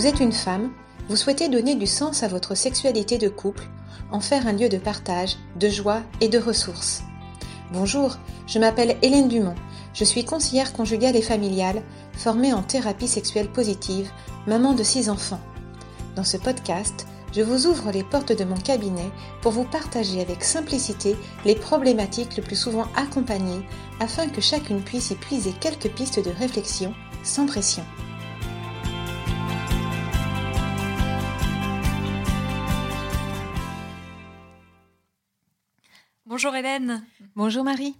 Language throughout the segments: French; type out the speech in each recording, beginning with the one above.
Vous êtes une femme, vous souhaitez donner du sens à votre sexualité de couple, en faire un lieu de partage, de joie et de ressources. Bonjour, je m'appelle Hélène Dumont, je suis conseillère conjugale et familiale, formée en thérapie sexuelle positive, maman de six enfants. Dans ce podcast, je vous ouvre les portes de mon cabinet pour vous partager avec simplicité les problématiques le plus souvent accompagnées afin que chacune puisse y puiser quelques pistes de réflexion sans pression. Bonjour Hélène. Bonjour Marie.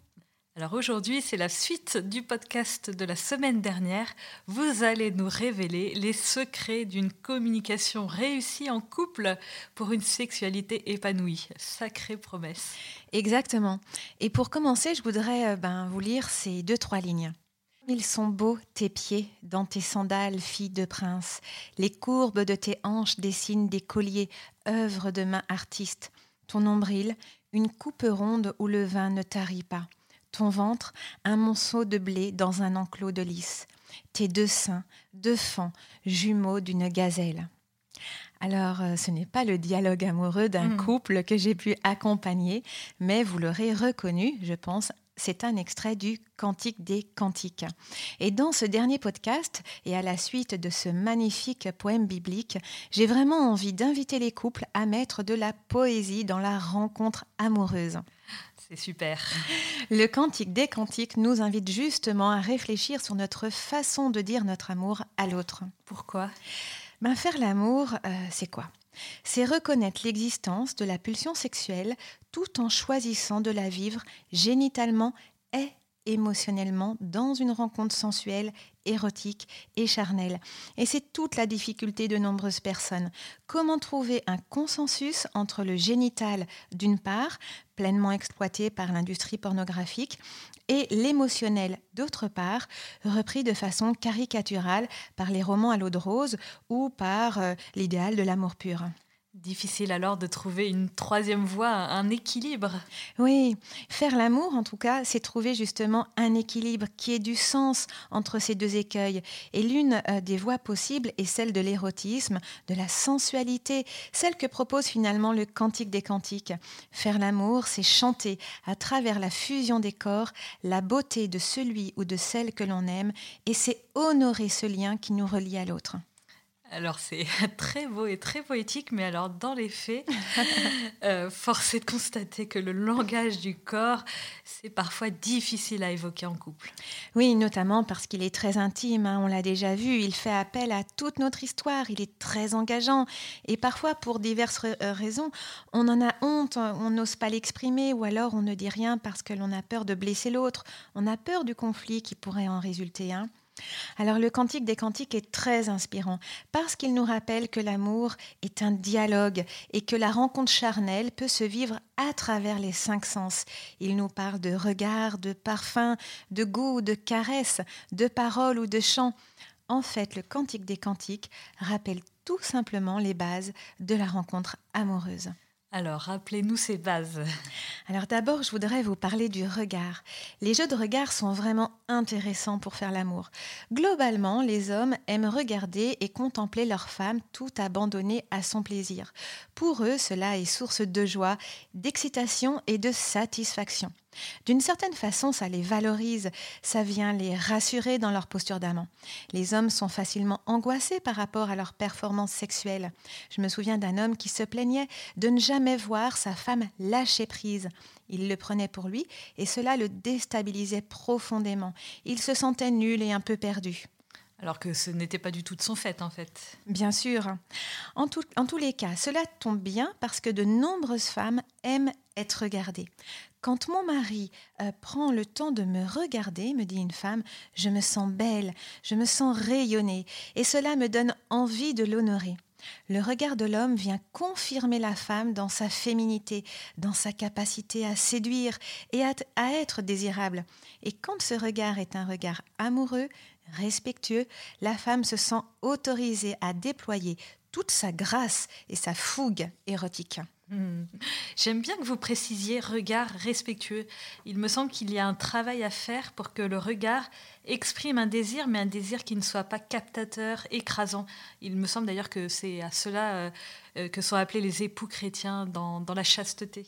Alors aujourd'hui, c'est la suite du podcast de la semaine dernière. Vous allez nous révéler les secrets d'une communication réussie en couple pour une sexualité épanouie. Sacrée promesse. Exactement. Et pour commencer, je voudrais euh, ben, vous lire ces deux, trois lignes. Ils sont beaux, tes pieds, dans tes sandales, fille de prince. Les courbes de tes hanches dessinent des colliers, œuvres de main artiste. Ton nombril, une coupe ronde où le vin ne tarit pas ton ventre, un monceau de blé dans un enclos de lys, tes deux seins, deux fans, jumeaux d'une gazelle. Alors, euh, ce n'est pas le dialogue amoureux d'un hmm. couple que j'ai pu accompagner, mais vous l'aurez reconnu, je pense, c'est un extrait du Cantique des Cantiques. Et dans ce dernier podcast, et à la suite de ce magnifique poème biblique, j'ai vraiment envie d'inviter les couples à mettre de la poésie dans la rencontre amoureuse. C'est super. Le Cantique des Cantiques nous invite justement à réfléchir sur notre façon de dire notre amour à l'autre. Pourquoi? Ben, Faire l'amour, euh, c'est quoi? C'est reconnaître l'existence de la pulsion sexuelle tout en choisissant de la vivre génitalement et émotionnellement dans une rencontre sensuelle, érotique et charnelle. Et c'est toute la difficulté de nombreuses personnes. Comment trouver un consensus entre le génital d'une part, pleinement exploité par l'industrie pornographique, et l'émotionnel d'autre part, repris de façon caricaturale par les romans à l'eau de rose ou par euh, l'idéal de l'amour pur. Difficile alors de trouver une troisième voie, un équilibre. Oui, faire l'amour en tout cas, c'est trouver justement un équilibre qui ait du sens entre ces deux écueils. Et l'une euh, des voies possibles est celle de l'érotisme, de la sensualité, celle que propose finalement le Cantique des Cantiques. Faire l'amour, c'est chanter à travers la fusion des corps la beauté de celui ou de celle que l'on aime, et c'est honorer ce lien qui nous relie à l'autre. Alors c'est très beau et très poétique, mais alors dans les faits, euh, force est de constater que le langage du corps, c'est parfois difficile à évoquer en couple. Oui, notamment parce qu'il est très intime, hein, on l'a déjà vu, il fait appel à toute notre histoire, il est très engageant, et parfois pour diverses euh, raisons, on en a honte, on n'ose pas l'exprimer, ou alors on ne dit rien parce que l'on a peur de blesser l'autre, on a peur du conflit qui pourrait en résulter. Hein. Alors le Cantique des Cantiques est très inspirant parce qu'il nous rappelle que l'amour est un dialogue et que la rencontre charnelle peut se vivre à travers les cinq sens. Il nous parle de regard, de parfum, de goût, de caresse, de paroles ou de chants. En fait, le Cantique des Cantiques rappelle tout simplement les bases de la rencontre amoureuse. Alors, rappelez-nous ces bases. Alors d'abord, je voudrais vous parler du regard. Les jeux de regard sont vraiment intéressants pour faire l'amour. Globalement, les hommes aiment regarder et contempler leur femme tout abandonnée à son plaisir. Pour eux, cela est source de joie, d'excitation et de satisfaction. D'une certaine façon, ça les valorise, ça vient les rassurer dans leur posture d'amant. Les hommes sont facilement angoissés par rapport à leur performance sexuelle. Je me souviens d'un homme qui se plaignait de ne jamais voir sa femme lâcher prise. Il le prenait pour lui et cela le déstabilisait profondément. Il se sentait nul et un peu perdu. Alors que ce n'était pas du tout de son fait, en fait. Bien sûr. En, en tous les cas, cela tombe bien parce que de nombreuses femmes aiment être regardées. Quand mon mari euh, prend le temps de me regarder, me dit une femme, je me sens belle, je me sens rayonnée, et cela me donne envie de l'honorer. Le regard de l'homme vient confirmer la femme dans sa féminité, dans sa capacité à séduire et à, à être désirable. Et quand ce regard est un regard amoureux, respectueux, la femme se sent autorisée à déployer toute sa grâce et sa fougue érotique. Hmm. J'aime bien que vous précisiez regard respectueux. Il me semble qu'il y a un travail à faire pour que le regard exprime un désir, mais un désir qui ne soit pas captateur, écrasant. Il me semble d'ailleurs que c'est à cela euh, euh, que sont appelés les époux chrétiens dans, dans, la chasteté.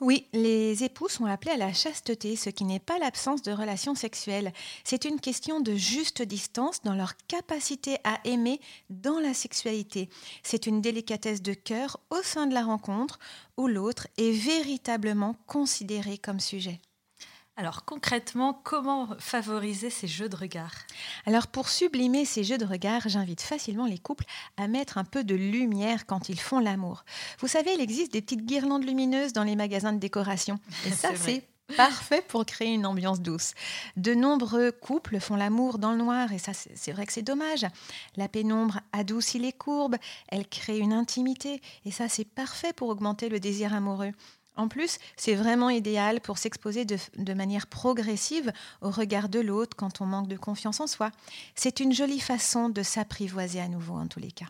Oui, les époux sont appelés à la chasteté, ce qui n'est pas l'absence de relations sexuelles. C'est une question de juste distance dans leur capacité à aimer dans la sexualité. C'est une délicatesse de cœur au sein de la rencontre où l'autre est véritablement considéré comme sujet. Alors concrètement, comment favoriser ces jeux de regard? Alors pour sublimer ces jeux de regard, j'invite facilement les couples à mettre un peu de lumière quand ils font l'amour. Vous savez, il existe des petites guirlandes lumineuses dans les magasins de décoration. Et ça, c'est parfait pour créer une ambiance douce. De nombreux couples font l'amour dans le noir et ça c'est vrai que c'est dommage. La pénombre adoucit les courbes, elle crée une intimité et ça c'est parfait pour augmenter le désir amoureux. En plus, c'est vraiment idéal pour s'exposer de, manière progressive au regard de l'autre quand on manque de confiance en soi. C'est une jolie façon de s'apprivoiser à nouveau en tous les cas.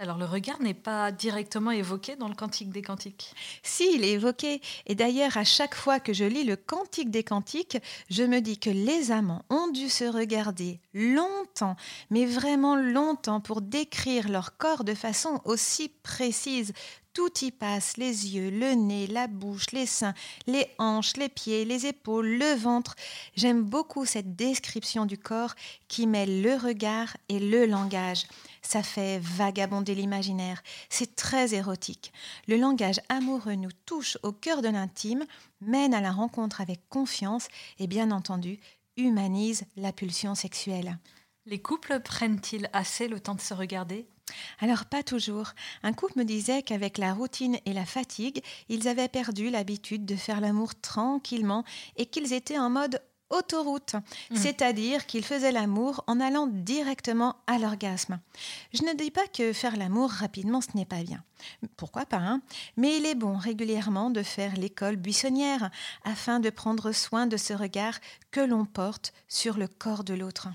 Alors le regard n'est pas directement évoqué dans le Cantique des Cantiques? Si, il est évoqué. Et d'ailleurs, à chaque fois que je lis le Cantique des Cantiques, je me dis que les amants ont dû se regarder longtemps, mais vraiment longtemps, pour décrire leur corps de façon aussi précise, tout y passe, les yeux, le nez, la bouche, les seins, les hanches, les pieds, les épaules, le ventre. J'aime beaucoup cette description du corps qui mêle le regard et le langage. Ça fait vagabonder l'imaginaire. C'est très érotique. Le langage amoureux nous touche au cœur de l'intime, mène à la rencontre avec confiance et bien entendu humanise la pulsion sexuelle. Les couples prennent-ils assez le temps de se regarder? Alors pas toujours. Un couple me disait qu'avec la routine et la fatigue, ils avaient perdu l'habitude de faire l'amour tranquillement et qu'ils étaient en mode autoroute, mmh. c'est-à-dire qu'ils faisaient l'amour en allant directement à l'orgasme. Je ne dis pas que faire l'amour rapidement, ce n'est pas bien. Pourquoi pas, hein? Mais il est bon régulièrement de faire l'école buissonnière afin de prendre soin de ce regard que l'on porte sur le corps de l'autre.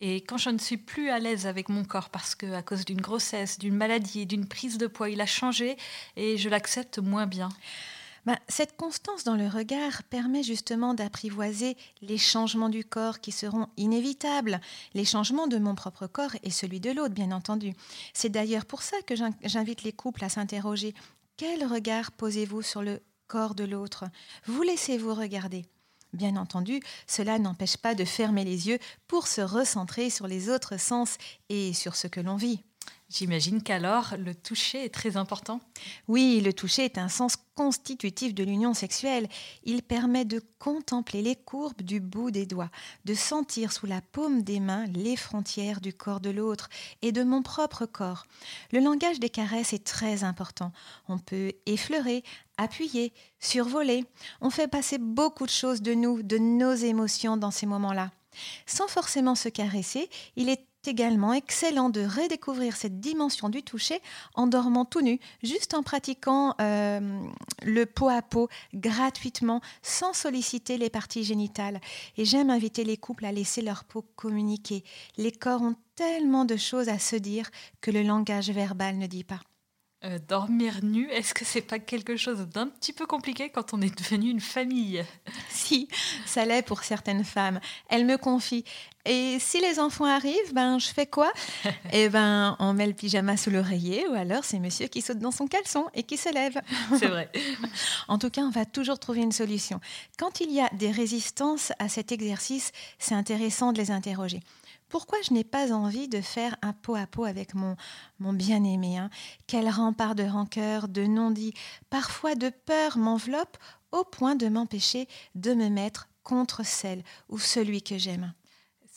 Et quand je ne suis plus à l'aise avec mon corps parce que à cause d'une grossesse, d'une maladie, d'une prise de poids, il a changé et je l'accepte moins bien. Ben, cette constance dans le regard permet justement d'apprivoiser les changements du corps qui seront inévitables, les changements de mon propre corps et celui de l'autre, bien entendu. C'est d'ailleurs pour ça que j'invite les couples à s'interroger. Quel regard posez-vous sur le corps de l'autre? Vous laissez-vous regarder? Bien entendu, cela n'empêche pas de fermer les yeux pour se recentrer sur les autres sens et sur ce que l'on vit. J'imagine qu'alors le toucher est très important. Oui, le toucher est un sens constitutif de l'union sexuelle. Il permet de contempler les courbes du bout des doigts, de sentir sous la paume des mains les frontières du corps de l'autre et de mon propre corps. Le langage des caresses est très important. On peut effleurer, appuyer, survoler. On fait passer beaucoup de choses de nous, de nos émotions dans ces moments-là. Sans forcément se caresser, il est également excellent de redécouvrir cette dimension du toucher en dormant tout nu, juste en pratiquant euh, le pot à pot gratuitement, sans solliciter les parties génitales. Et j'aime inviter les couples à laisser leur peau communiquer. Les corps ont tellement de choses à se dire que le langage verbal ne dit pas. Euh, dormir nu, est-ce que c'est pas quelque chose d'un petit peu compliqué quand on est devenu une famille? Si, ça l'est pour certaines femmes. Elles me confient. Et si les enfants arrivent, ben je fais quoi? Eh ben, on met le pyjama sous l'oreiller, ou alors c'est Monsieur qui saute dans son caleçon et qui se lève. C'est vrai. en tout cas, on va toujours trouver une solution. Quand il y a des résistances à cet exercice, c'est intéressant de les interroger pourquoi je n'ai pas envie de faire un pot à pot avec mon, mon bien-aimé hein? Quel rempart de rancœur, de non-dit, parfois de peur m'enveloppe au point de m'empêcher de me mettre contre celle ou celui que j'aime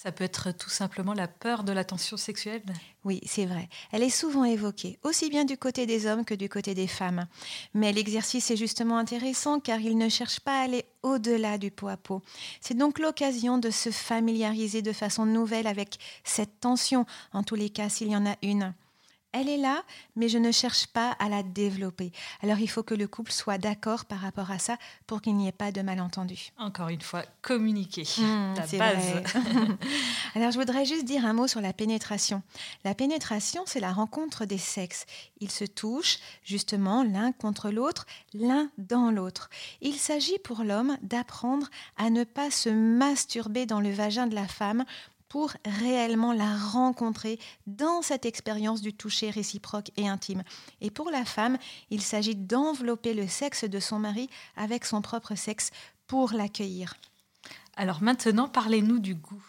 ça peut être tout simplement la peur de la tension sexuelle Oui, c'est vrai. Elle est souvent évoquée, aussi bien du côté des hommes que du côté des femmes. Mais l'exercice est justement intéressant car il ne cherche pas à aller au-delà du pot à pot. C'est donc l'occasion de se familiariser de façon nouvelle avec cette tension, en tous les cas s'il y en a une. Elle est là, mais je ne cherche pas à la développer. Alors il faut que le couple soit d'accord par rapport à ça pour qu'il n'y ait pas de malentendu. Encore une fois, communiquer, Mmh, la base. vrai. Alors je voudrais juste dire un mot sur la pénétration. La pénétration, c'est la rencontre des sexes. Ils se touchent justement l'un contre l'autre, l'un dans l'autre. Il s'agit pour l'homme d'apprendre à ne pas se masturber dans le vagin de la femme pour réellement la rencontrer dans cette expérience du toucher réciproque et intime. Et pour la femme, il s'agit d'envelopper le sexe de son mari avec son propre sexe pour l'accueillir. Alors maintenant, parlez-nous du goût.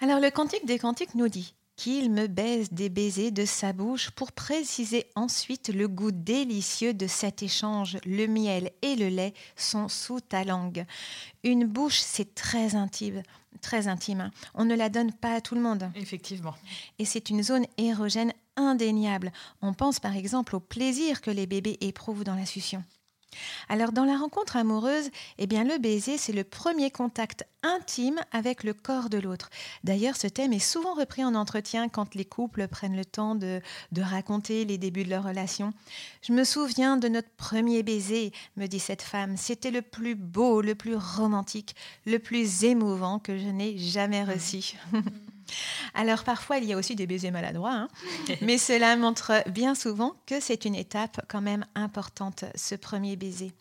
Alors le Cantique des Cantiques nous dit qu'il me baise des baisers de sa bouche pour préciser ensuite le goût délicieux de cet échange. Le miel et le lait sont sous ta langue. Une bouche, c'est très intime, très intime. On ne la donne pas à tout le monde. Effectivement. Et c'est une zone érogène indéniable. On pense par exemple au plaisir que les bébés éprouvent dans la succion. Alors dans la rencontre amoureuse, eh bien le baiser c'est le premier contact intime avec le corps de l'autre. D'ailleurs, ce thème est souvent repris en entretien quand les couples prennent le temps de, de raconter les débuts de leur relation. Je me souviens de notre premier baiser, me dit cette femme. C'était le plus beau, le plus romantique, le plus émouvant que je n'ai jamais reçu. Alors parfois, il y a aussi des baisers maladroits, hein. mais cela montre bien souvent que c'est une étape quand même importante, ce premier baiser.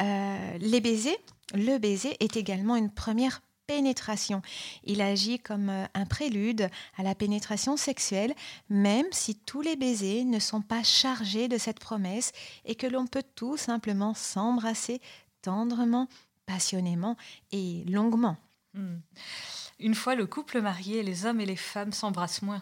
Euh, les baisers, le baiser est également une première pénétration. Il agit comme euh, un prélude à la pénétration sexuelle, même si tous les baisers ne sont pas chargés de cette promesse et que l'on peut tout simplement s'embrasser tendrement, passionnément et longuement. Hmm. Une fois le couple marié, les hommes et les femmes s'embrassent moins.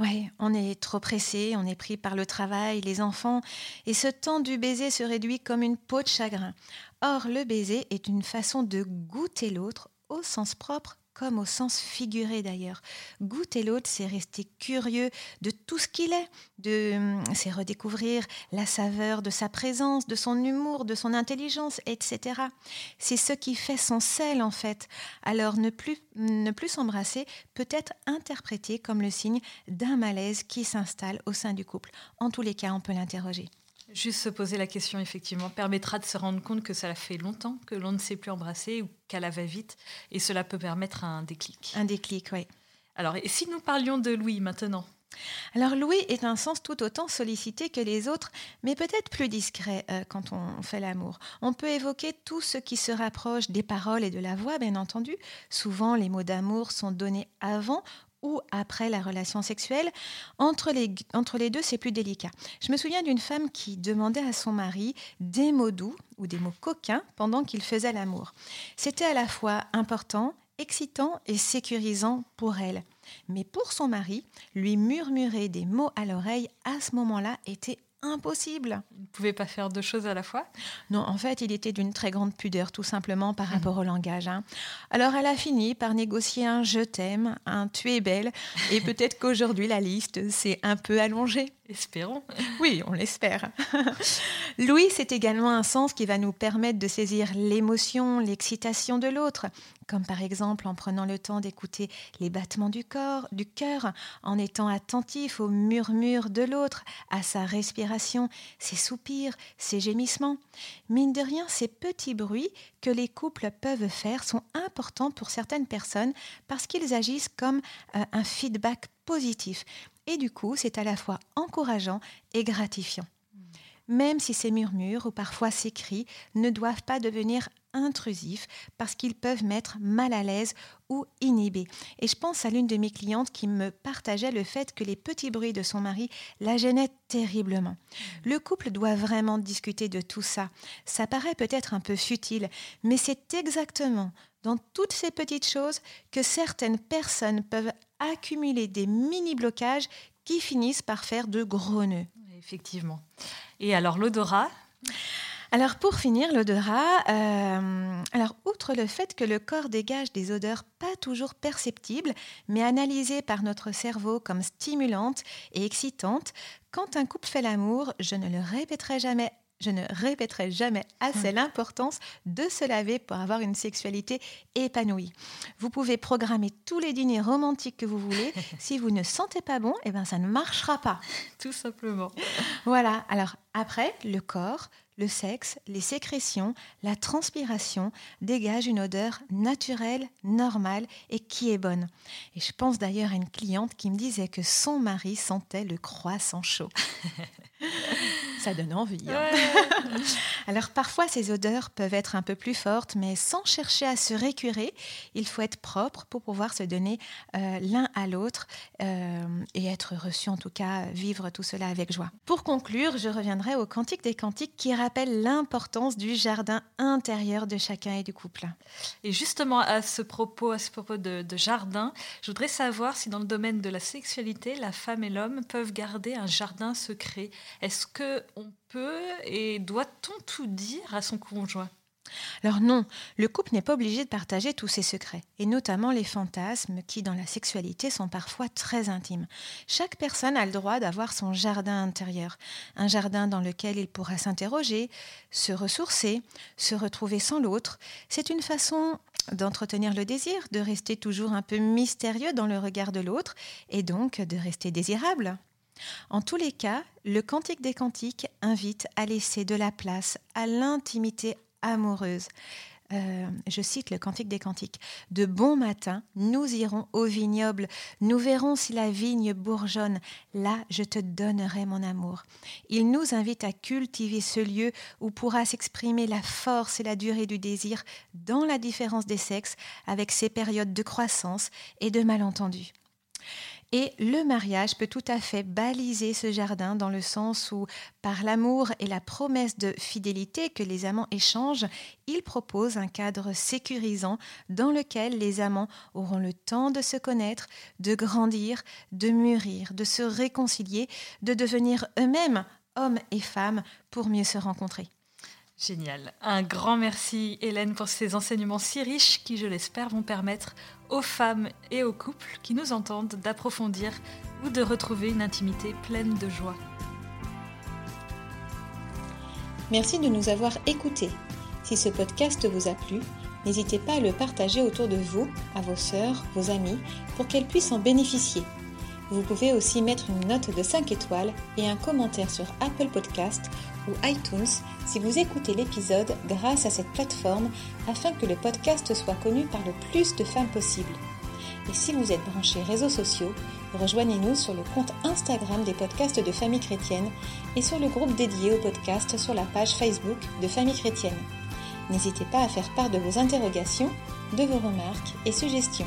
Oui, on est trop pressé, on est pris par le travail, les enfants, et ce temps du baiser se réduit comme une peau de chagrin. Or, le baiser est une façon de goûter l'autre au sens propre comme au sens figuré d'ailleurs. Goûter l'autre, c'est rester curieux de tout ce qu'il est, de, c'est redécouvrir la saveur de sa présence, de son humour, de son intelligence, etc. C'est ce qui fait son sel en fait. Alors ne plus, ne plus s'embrasser peut être interprété comme le signe d'un malaise qui s'installe au sein du couple. En tous les cas, on peut l'interroger. Juste se poser la question, effectivement, permettra de se rendre compte que ça fait longtemps que l'on ne s'est plus embrasser ou qu'à la va-vite, et cela peut permettre un déclic. Un déclic, oui. Alors, et si nous parlions de Louis maintenant? Alors Louis est un sens tout autant sollicité que les autres, mais peut-être plus discret euh, quand on fait l'amour. On peut évoquer tout ce qui se rapproche des paroles et de la voix, bien entendu. Souvent, les mots d'amour sont donnés avant ou après la relation sexuelle. Entre les, entre les deux, c'est plus délicat. Je me souviens d'une femme qui demandait à son mari des mots doux ou des mots coquins pendant qu'il faisait l'amour. C'était à la fois important, excitant et sécurisant pour elle. Mais pour son mari, lui murmurer des mots à l'oreille à ce moment-là était impossible. Vous ne pouvez pas faire deux choses à la fois Non, en fait, il était d'une très grande pudeur, tout simplement par rapport au langage. hein. Alors, elle a fini par négocier un je t'aime, un tu es belle, et peut-être qu'aujourd'hui, la liste s'est un peu allongée. Espérons. Oui, on l'espère. Louis, c'est également un sens qui va nous permettre de saisir l'émotion, l'excitation de l'autre, comme par exemple en prenant le temps d'écouter les battements du corps, du cœur, en étant attentif aux murmures de l'autre, à sa respiration, ses soupirs, ses gémissements. Mine de rien, ces petits bruits que les couples peuvent faire sont importants pour certaines personnes parce qu'ils agissent comme euh, un feedback positif. Et du coup, c'est à la fois encourageant et gratifiant. Même si ces murmures ou parfois ces cris ne doivent pas devenir intrusifs parce qu'ils peuvent mettre mal à l'aise ou inhibés. Et je pense à l'une de mes clientes qui me partageait le fait que les petits bruits de son mari la gênaient terriblement. Le couple doit vraiment discuter de tout ça. Ça paraît peut-être un peu futile, mais c'est exactement dans toutes ces petites choses que certaines personnes peuvent accumuler des mini-blocages qui finissent par faire de gros nœuds. Effectivement. Et alors l'odorat? Alors pour finir, l'odorat, euh, alors outre le fait que le corps dégage des odeurs pas toujours perceptibles, mais analysées par notre cerveau comme stimulantes et excitantes, quand un couple fait l'amour, je ne le répéterai jamais je ne répéterai jamais assez l'importance de se laver pour avoir une sexualité épanouie. Vous pouvez programmer tous les dîners romantiques que vous voulez. si vous ne sentez pas bon, eh ben ça ne marchera pas. Tout simplement. Voilà. Alors après, le corps, le sexe, les sécrétions, la transpiration dégagent une odeur naturelle, normale et qui est bonne. Et je pense d'ailleurs à une cliente qui me disait que son mari sentait le croissant chaud. Ça donne envie. Hein. Alors parfois ces odeurs peuvent être un peu plus fortes, mais sans chercher à se récurer, il faut être propre pour pouvoir se donner euh, l'un à l'autre euh, et être reçu en tout cas, vivre tout cela avec joie. Pour conclure, je reviendrai au Cantique des Cantiques qui rappelle l'importance du jardin intérieur de chacun et du couple. Et justement à ce propos, à ce propos de, de jardin, je voudrais savoir si dans le domaine de la sexualité, la femme et l'homme peuvent garder un jardin secret. Est-ce que on peut et doit-on tout dire à son conjoint? Alors non, le couple n'est pas obligé de partager tous ses secrets, et notamment les fantasmes qui, dans la sexualité, sont parfois très intimes. Chaque personne a le droit d'avoir son jardin intérieur, un jardin dans lequel il pourra s'interroger, se ressourcer, se retrouver sans l'autre. C'est une façon d'entretenir le désir, de rester toujours un peu mystérieux dans le regard de l'autre, et donc de rester désirable. En tous les cas, le Cantique des Cantiques invite à laisser de la place à l'intimité amoureuse. Euh, je cite le Cantique des Cantiques. De bon matin, nous irons au vignoble, nous verrons si la vigne bourgeonne, là je te donnerai mon amour. Il nous invite à cultiver ce lieu où pourra s'exprimer la force et la durée du désir dans la différence des sexes, avec ses périodes de croissance et de malentendus. Et le mariage peut tout à fait baliser ce jardin dans le sens où, par l'amour et la promesse de fidélité que les amants échangent, il propose un cadre sécurisant dans lequel les amants auront le temps de se connaître, de grandir, de mûrir, de se réconcilier, de devenir eux-mêmes hommes et femmes pour mieux se rencontrer. Génial. Un grand merci Hélène pour ces enseignements si riches qui, je l'espère, vont permettre aux femmes et aux couples qui nous entendent d'approfondir ou de retrouver une intimité pleine de joie. Merci de nous avoir écoutés. Si ce podcast vous a plu, n'hésitez pas à le partager autour de vous, à vos sœurs, vos amis, pour qu'elles puissent en bénéficier. Vous pouvez aussi mettre une note de 5 étoiles et un commentaire sur Apple Podcast ou iTunes si vous écoutez l'épisode grâce à cette plateforme afin que le podcast soit connu par le plus de femmes possible. Et si vous êtes branché réseaux sociaux, rejoignez-nous sur le compte Instagram des podcasts de Famille Chrétienne et sur le groupe dédié au podcast sur la page Facebook de Famille Chrétienne. N'hésitez pas à faire part de vos interrogations, de vos remarques et suggestions.